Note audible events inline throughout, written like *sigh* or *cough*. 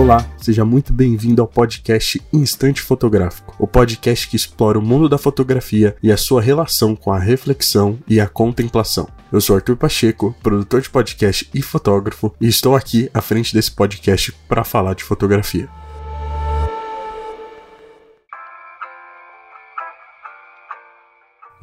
Olá, seja muito bem-vindo ao podcast Instante Fotográfico, o podcast que explora o mundo da fotografia e a sua relação com a reflexão e a contemplação. Eu sou Arthur Pacheco, produtor de podcast e fotógrafo, e estou aqui à frente desse podcast para falar de fotografia.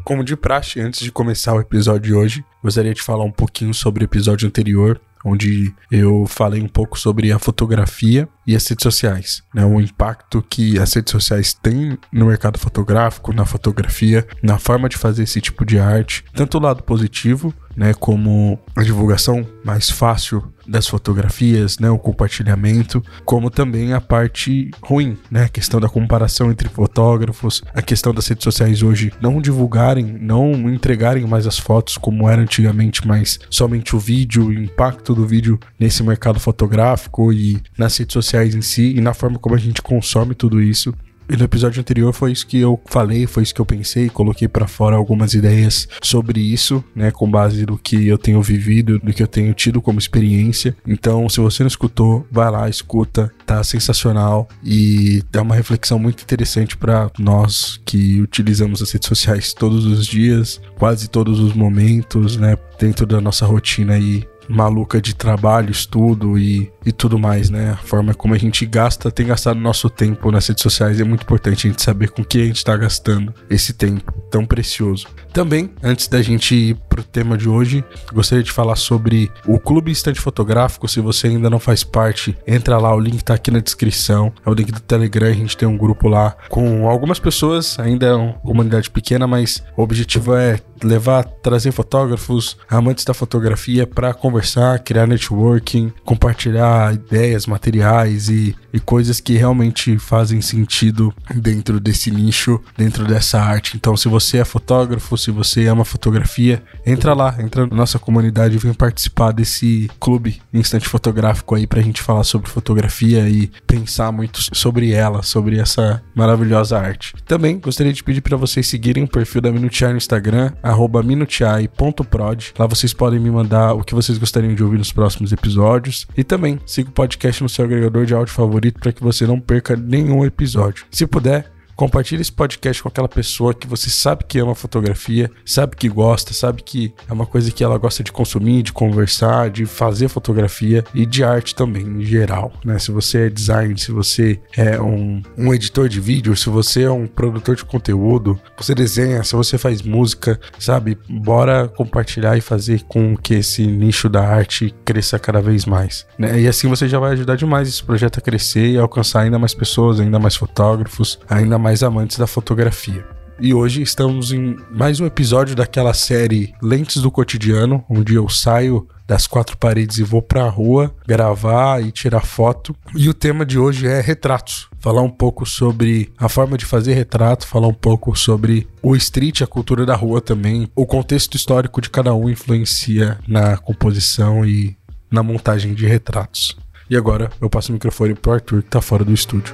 Como de praxe, antes de começar o episódio de hoje, gostaria de falar um pouquinho sobre o episódio anterior, onde eu falei um pouco sobre a fotografia e as redes sociais, né? O impacto que as redes sociais têm no mercado fotográfico, na fotografia, na forma de fazer esse tipo de arte, tanto o lado positivo, né, como a divulgação mais fácil das fotografias, né, o compartilhamento, como também a parte ruim, né, a questão da comparação entre fotógrafos, a questão das redes sociais hoje não divulgarem, não entregarem mais as fotos como era antigamente, mas somente o vídeo, o impacto do vídeo nesse mercado fotográfico e nas redes sociais em si e na forma como a gente consome tudo isso. E no episódio anterior foi isso que eu falei, foi isso que eu pensei, coloquei para fora algumas ideias sobre isso, né, com base no que eu tenho vivido, do que eu tenho tido como experiência. Então, se você não escutou, vai lá, escuta, tá sensacional e dá uma reflexão muito interessante para nós que utilizamos as redes sociais todos os dias, quase todos os momentos, né, dentro da nossa rotina aí maluca de trabalho, estudo e, e tudo mais, né? A forma como a gente gasta, tem gastado nosso tempo nas redes sociais é muito importante a gente saber com que a gente está gastando esse tempo tão precioso. Também, antes da gente ir pro tema de hoje, gostaria de falar sobre o Clube Instante Fotográfico. Se você ainda não faz parte, entra lá, o link tá aqui na descrição. É o link do Telegram, a gente tem um grupo lá com algumas pessoas, ainda é uma comunidade pequena, mas o objetivo é levar, trazer fotógrafos, amantes da fotografia para conversar, criar networking, compartilhar ideias, materiais e, e coisas que realmente fazem sentido dentro desse nicho, dentro dessa arte. Então, se você é fotógrafo, se você ama fotografia, entra lá, entra na nossa comunidade e vem participar desse clube instante fotográfico aí pra gente falar sobre fotografia e pensar muito sobre ela, sobre essa maravilhosa arte. Também gostaria de pedir para vocês seguirem o perfil da Minutiai no Instagram, minutiai.prod. Lá vocês podem me mandar o que vocês gostariam de ouvir nos próximos episódios. E também siga o podcast no seu agregador de áudio favorito para que você não perca nenhum episódio. Se puder, Compartilhe esse podcast com aquela pessoa que você sabe que ama fotografia, sabe que gosta, sabe que é uma coisa que ela gosta de consumir, de conversar, de fazer fotografia e de arte também, em geral. Né? Se você é design, se você é um, um editor de vídeo, se você é um produtor de conteúdo, você desenha, se você faz música, sabe? Bora compartilhar e fazer com que esse nicho da arte cresça cada vez mais. Né? E assim você já vai ajudar demais esse projeto a crescer e alcançar ainda mais pessoas, ainda mais fotógrafos, ainda mais mais amantes da fotografia. E hoje estamos em mais um episódio daquela série Lentes do Cotidiano, onde eu saio das quatro paredes e vou para a rua gravar e tirar foto. E o tema de hoje é retratos. Falar um pouco sobre a forma de fazer retrato, falar um pouco sobre o street, a cultura da rua também. O contexto histórico de cada um influencia na composição e na montagem de retratos. E agora eu passo o microfone pro Arthur, que tá fora do estúdio.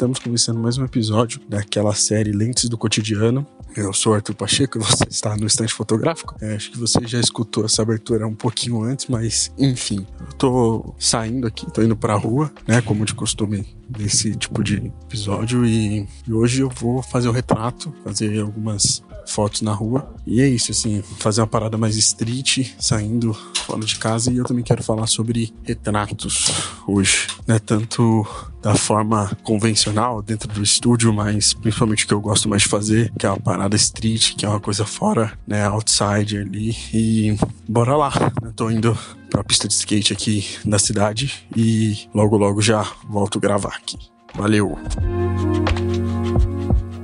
Estamos começando mais um episódio daquela série Lentes do Cotidiano. Eu sou Arthur Pacheco e *laughs* você está no estante fotográfico. É, acho que você já escutou essa abertura um pouquinho antes, mas enfim, eu tô saindo aqui, tô indo pra rua, né, como de costume desse tipo de episódio e, e hoje eu vou fazer o retrato, fazer algumas fotos na rua. E é isso, assim, fazer uma parada mais street, saindo fora de casa. E eu também quero falar sobre retratos hoje, né? Tanto da forma convencional dentro do estúdio, mas principalmente o que eu gosto mais de fazer, que é uma parada street, que é uma coisa fora, né, outside ali. E bora lá, né? Tô indo pra pista de skate aqui da cidade e logo logo já volto gravar aqui. Valeu.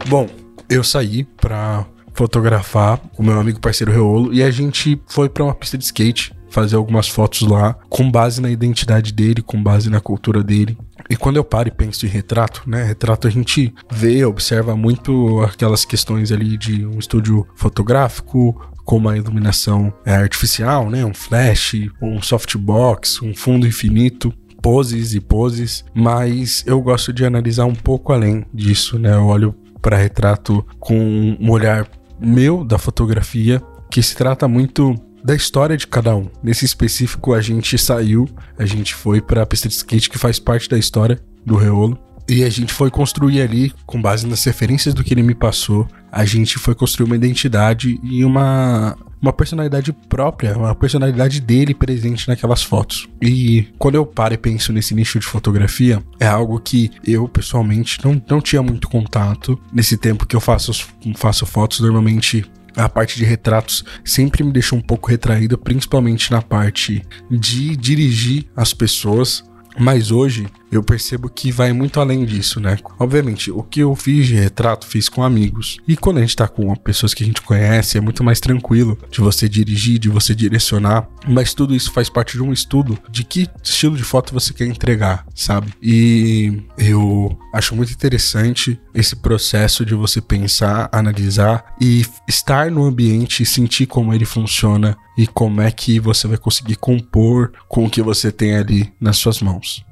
Bom, eu saí pra fotografar com meu amigo parceiro Reolo e a gente foi para uma pista de skate fazer algumas fotos lá com base na identidade dele, com base na cultura dele. E quando eu paro e penso em retrato, né? Retrato a gente vê, observa muito aquelas questões ali de um estúdio fotográfico, como a iluminação é artificial, né? Um flash, um softbox, um fundo infinito poses e poses, mas eu gosto de analisar um pouco além disso, né? Eu olho para retrato com um olhar meu da fotografia, que se trata muito da história de cada um. Nesse específico, a gente saiu, a gente foi para a pista de skate que faz parte da história do Reolo. E a gente foi construir ali, com base nas referências do que ele me passou, a gente foi construir uma identidade e uma, uma personalidade própria, uma personalidade dele presente naquelas fotos. E quando eu paro e penso nesse nicho de fotografia, é algo que eu pessoalmente não, não tinha muito contato. Nesse tempo que eu faço, faço fotos, normalmente a parte de retratos sempre me deixou um pouco retraída, principalmente na parte de dirigir as pessoas. Mas hoje eu percebo que vai muito além disso, né? Obviamente, o que eu fiz de retrato, fiz com amigos. E quando a gente tá com pessoas que a gente conhece, é muito mais tranquilo de você dirigir, de você direcionar. Mas tudo isso faz parte de um estudo de que estilo de foto você quer entregar, sabe? E eu acho muito interessante esse processo de você pensar, analisar e estar no ambiente e sentir como ele funciona e como é que você vai conseguir compor com o que você tem ali nas suas mãos.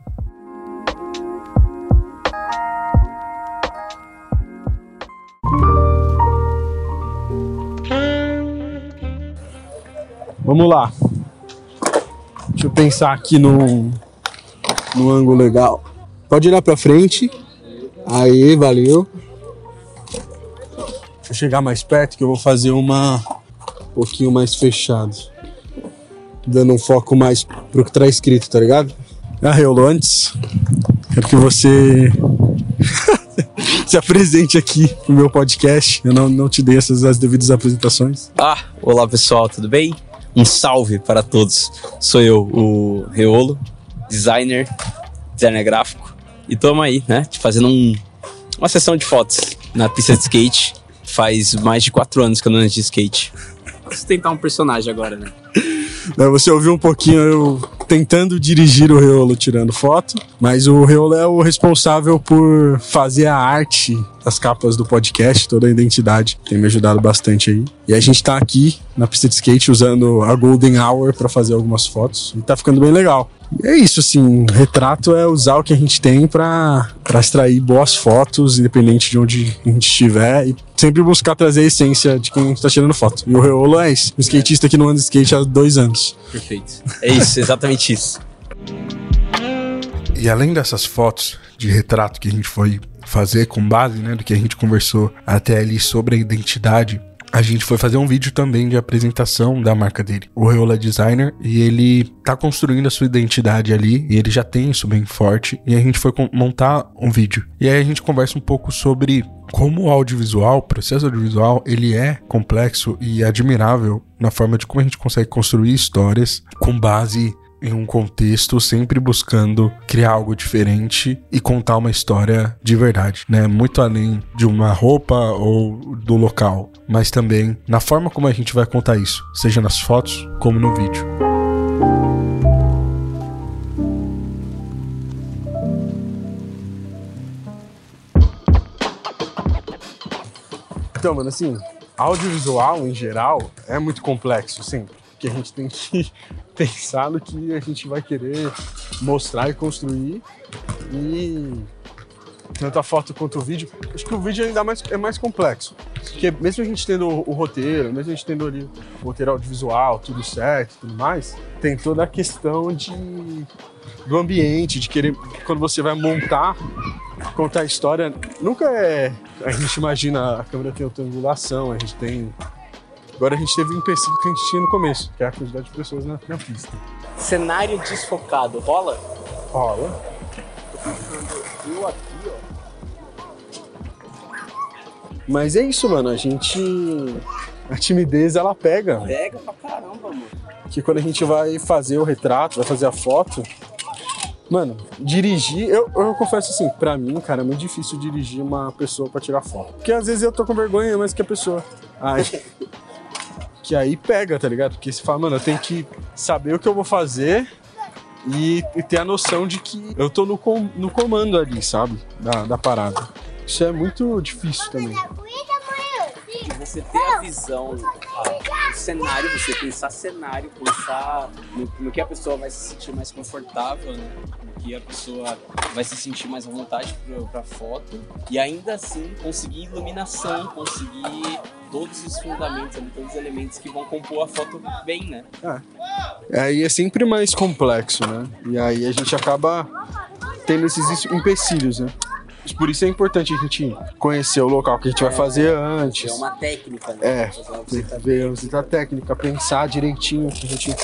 Vamos lá. Deixa eu pensar aqui no, no ângulo legal. Pode olhar pra frente. Aí, valeu. Deixa eu chegar mais perto que eu vou fazer uma um pouquinho mais fechado. Dando um foco mais pro que tá escrito, tá ligado? Ah, Reolo, antes, quero que você *laughs* se apresente aqui no meu podcast. Eu não, não te dei essas as devidas apresentações. Ah, olá pessoal, tudo bem? Um salve para todos. Sou eu, o Reolo, designer, designer gráfico. E tamo aí, né? Fazendo um, uma sessão de fotos na pista de skate. Faz mais de quatro anos que eu não ando de skate. Vou tentar um personagem agora, né? *laughs* Você ouviu um pouquinho eu tentando dirigir o Reolo tirando foto, mas o Reolo é o responsável por fazer a arte das capas do podcast, toda a identidade. Tem me ajudado bastante aí. E a gente tá aqui na pista de skate usando a Golden Hour para fazer algumas fotos e tá ficando bem legal. E é isso, assim, retrato é usar o que a gente tem para extrair boas fotos, independente de onde a gente estiver, e sempre buscar trazer a essência de quem está tirando foto. E o Reolo é isso, um skatista que não anda de skate há dois anos. Perfeito. É isso, exatamente isso. E além dessas fotos de retrato que a gente foi fazer com base né, do que a gente conversou até ali sobre a identidade, a gente foi fazer um vídeo também de apresentação da marca dele. O Reola designer e ele tá construindo a sua identidade ali e ele já tem isso bem forte. E a gente foi montar um vídeo. E aí a gente conversa um pouco sobre como o audiovisual, o processo audiovisual, ele é complexo e admirável na forma de como a gente consegue construir histórias com base em um contexto, sempre buscando criar algo diferente e contar uma história de verdade, né? Muito além de uma roupa ou do local, mas também na forma como a gente vai contar isso, seja nas fotos como no vídeo. Então, mano, assim, audiovisual em geral é muito complexo sempre que a gente tem que pensar no que a gente vai querer mostrar e construir. E tanto a foto quanto o vídeo. Acho que o vídeo ainda mais, é mais complexo. Porque mesmo a gente tendo o, o roteiro, mesmo a gente tendo ali o roteiro audiovisual, tudo certo tudo mais, tem toda a questão de do ambiente, de querer. Quando você vai montar, contar a história, nunca é. A gente imagina a câmera tem outra angulação, a gente tem Agora a gente teve um empecilho que a gente tinha no começo, que é a quantidade de pessoas na, na pista. Cenário desfocado, rola? Rola. Eu aqui, ó. Mas é isso, mano. A gente. A timidez ela pega. Pega pra caramba, mano. Que quando a gente vai fazer o retrato, vai fazer a foto. Mano, dirigir, eu, eu confesso assim, pra mim, cara, é muito difícil dirigir uma pessoa pra tirar foto. Porque às vezes eu tô com vergonha mais que a pessoa. Ai, *laughs* que aí pega, tá ligado? Porque você fala, mano, eu tenho que saber o que eu vou fazer e, e ter a noção de que eu tô no, com, no comando ali, sabe? Da, da parada. Isso é muito difícil também. Você ter a visão, a, o cenário, você pensar cenário, pensar no, no, que a pessoa vai se sentir mais confortável, né? que a pessoa vai se sentir mais à vontade para foto e ainda assim conseguir iluminação, conseguir todos os fundamentos, todos os elementos que vão compor a foto bem, né? É. Aí é sempre mais complexo, né? E aí a gente acaba tendo esses empecilhos, né? Por isso é importante a gente conhecer o local que a gente vai fazer antes. É uma técnica, né? É, ver a visita técnica, pensar direitinho que a gente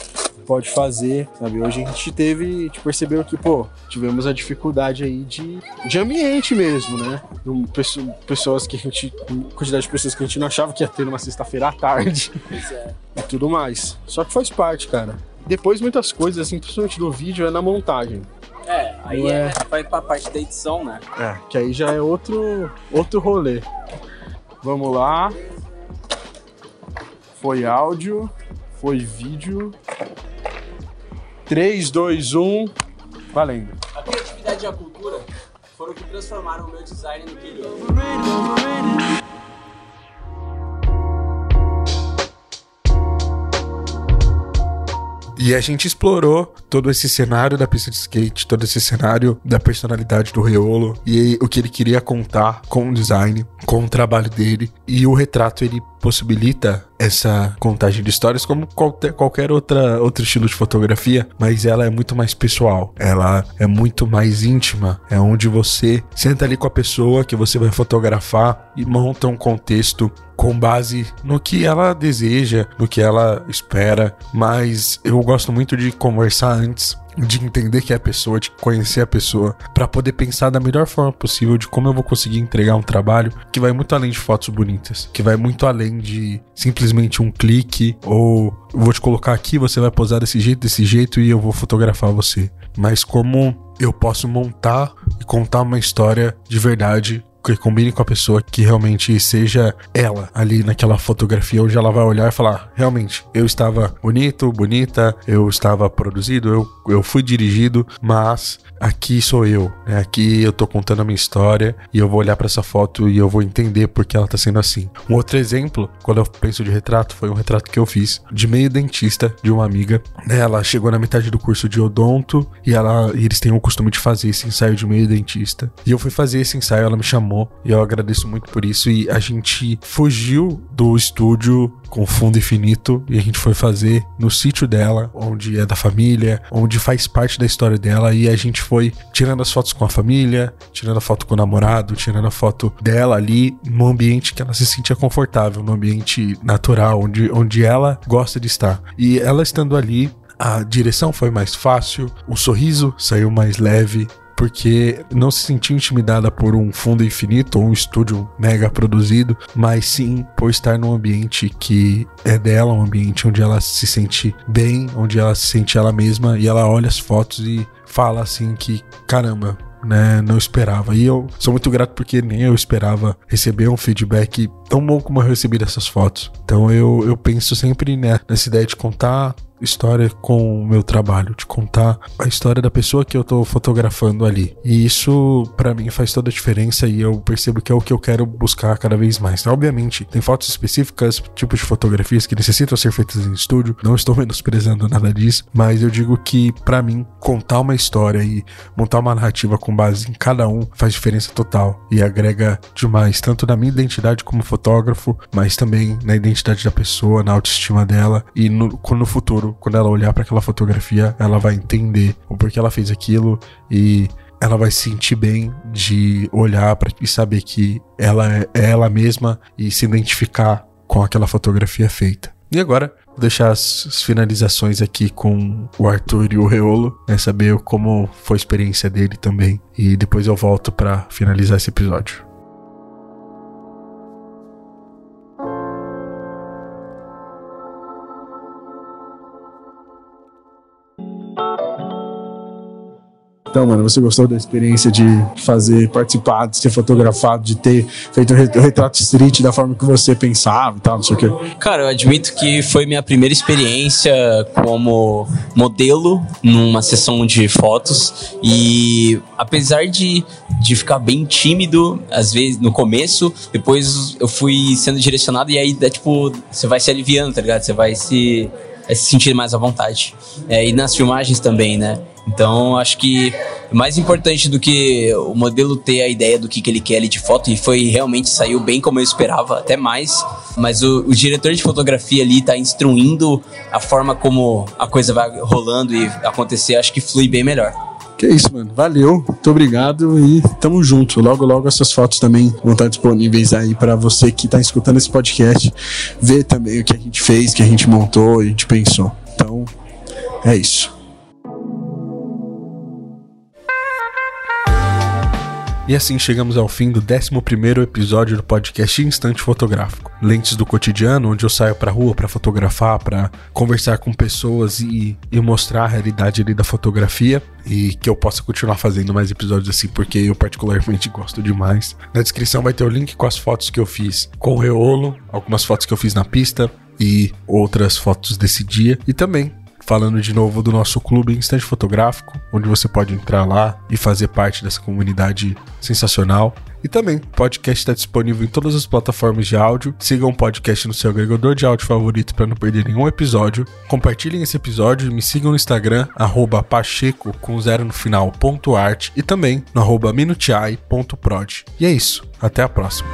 pode fazer, sabe? Hoje a gente teve, a gente percebeu que, pô, tivemos a dificuldade aí de, de ambiente mesmo, né? Pessoas que a gente, quantidade de pessoas que a gente não achava que ia ter numa sexta-feira à tarde. É. E tudo mais. Só que faz parte, cara. Depois muitas coisas, assim, principalmente do vídeo, é na montagem. É, aí é, é, vai pra parte da edição, né? É, que aí já é outro, outro rolê. Vamos lá. Foi áudio, foi vídeo. 3, 2, 1, valendo. A criatividade e a cultura foram o que transformaram o meu design no que ele é. E a gente explorou todo esse cenário da pista de skate, todo esse cenário da personalidade do Reolo e o que ele queria contar com o design, com o trabalho dele. E o retrato ele possibilita essa contagem de histórias como qualquer outra outro estilo de fotografia, mas ela é muito mais pessoal, ela é muito mais íntima, é onde você senta ali com a pessoa que você vai fotografar e monta um contexto com base no que ela deseja, no que ela espera, mas eu gosto muito de conversar antes de entender que é a pessoa, de conhecer a pessoa, para poder pensar da melhor forma possível de como eu vou conseguir entregar um trabalho que vai muito além de fotos bonitas, que vai muito além de simplesmente um clique ou vou te colocar aqui, você vai posar desse jeito, desse jeito e eu vou fotografar você. Mas como eu posso montar e contar uma história de verdade que combine com a pessoa, que realmente seja ela ali naquela fotografia, onde ela vai olhar e falar: realmente, eu estava bonito, bonita, eu estava produzido, eu, eu fui dirigido, mas aqui sou eu, né? Aqui eu tô contando a minha história e eu vou olhar para essa foto e eu vou entender porque ela tá sendo assim. Um outro exemplo, quando eu penso de retrato, foi um retrato que eu fiz de meio dentista de uma amiga. Né? Ela chegou na metade do curso de odonto e ela e eles têm o costume de fazer esse ensaio de meio dentista. E eu fui fazer esse ensaio, ela me chamou e eu agradeço muito por isso e a gente fugiu do estúdio com fundo infinito e a gente foi fazer no sítio dela, onde é da família, onde faz parte da história dela e a gente foi tirando as fotos com a família, tirando a foto com o namorado, tirando a foto dela ali num ambiente que ela se sentia confortável, num ambiente natural, onde, onde ela gosta de estar. E ela estando ali, a direção foi mais fácil, o sorriso saiu mais leve, porque não se sentiu intimidada por um fundo infinito ou um estúdio mega produzido, mas sim por estar num ambiente que é dela, um ambiente onde ela se sente bem, onde ela se sente ela mesma e ela olha as fotos e fala assim que caramba, né? Não esperava. E eu sou muito grato porque nem eu esperava receber um feedback tão bom como eu recebi dessas fotos. Então eu, eu penso sempre né, nessa ideia de contar história com o meu trabalho, de contar a história da pessoa que eu tô fotografando ali. E isso para mim faz toda a diferença e eu percebo que é o que eu quero buscar cada vez mais. Obviamente, tem fotos específicas, tipos de fotografias que necessitam ser feitas em estúdio, não estou *laughs* menosprezando nada disso, mas eu digo que para mim contar uma história e montar uma narrativa com base em cada um faz diferença total e agrega demais, tanto na minha identidade como fotógrafo, mas também na identidade da pessoa, na autoestima dela e no, no futuro quando ela olhar para aquela fotografia, ela vai entender o porquê ela fez aquilo e ela vai se sentir bem de olhar para e saber que ela é ela mesma e se identificar com aquela fotografia feita. E agora, vou deixar as, finalizações aqui com o Arthur e o Reolo, né, saber como foi a experiência dele também. E depois eu volto para finalizar esse episódio. Então, mano, você gostou da experiência de fazer, participar, de ser fotografado, de ter feito o retrato street da forma que você pensava e tal, não sei o quê? Cara, eu admito que foi minha primeira experiência como modelo numa sessão de fotos e apesar de, de ficar bem tímido, às vezes, no começo, depois eu fui sendo direcionado e aí, é, tipo, você vai se aliviando, tá ligado? Você vai se é se sentir mais à vontade. É, e nas filmagens também, né? Então, acho que mais importante do que o modelo ter a ideia do que, que ele quer ali de foto, e foi realmente saiu bem como eu esperava, até mais. Mas o, o diretor de fotografia ali tá instruindo a forma como a coisa vai rolando e acontecer, acho que flui bem melhor. Que é isso, mano. Valeu, muito obrigado e tamo junto. Logo, logo essas fotos também vão estar disponíveis aí para você que tá escutando esse podcast, ver também o que a gente fez, que a gente montou, a gente pensou. Então, é isso. E assim chegamos ao fim do 11 episódio do podcast Instante Fotográfico. Lentes do cotidiano, onde eu saio pra rua para fotografar, para conversar com pessoas e, e, mostrar a realidade ali da fotografia. E que eu possa continuar fazendo mais episódios assim, porque eu particularmente *laughs* gosto demais. Na descrição vai ter o link com as fotos que eu fiz com o Reolo, algumas fotos que eu fiz na pista e outras fotos desse dia. E também falando de novo do nosso clube Instante Fotográfico, onde você pode entrar lá e fazer parte dessa comunidade sensacional. E também, o podcast está disponível em todas as plataformas de áudio. Sigam o podcast no seu agregador de áudio favorito para não perder nenhum episódio. Compartilhem esse episódio e me sigam no Instagram, pacheco com zero no final, ponto art, e também no arroba minutiai.prod. E é isso, até a próxima.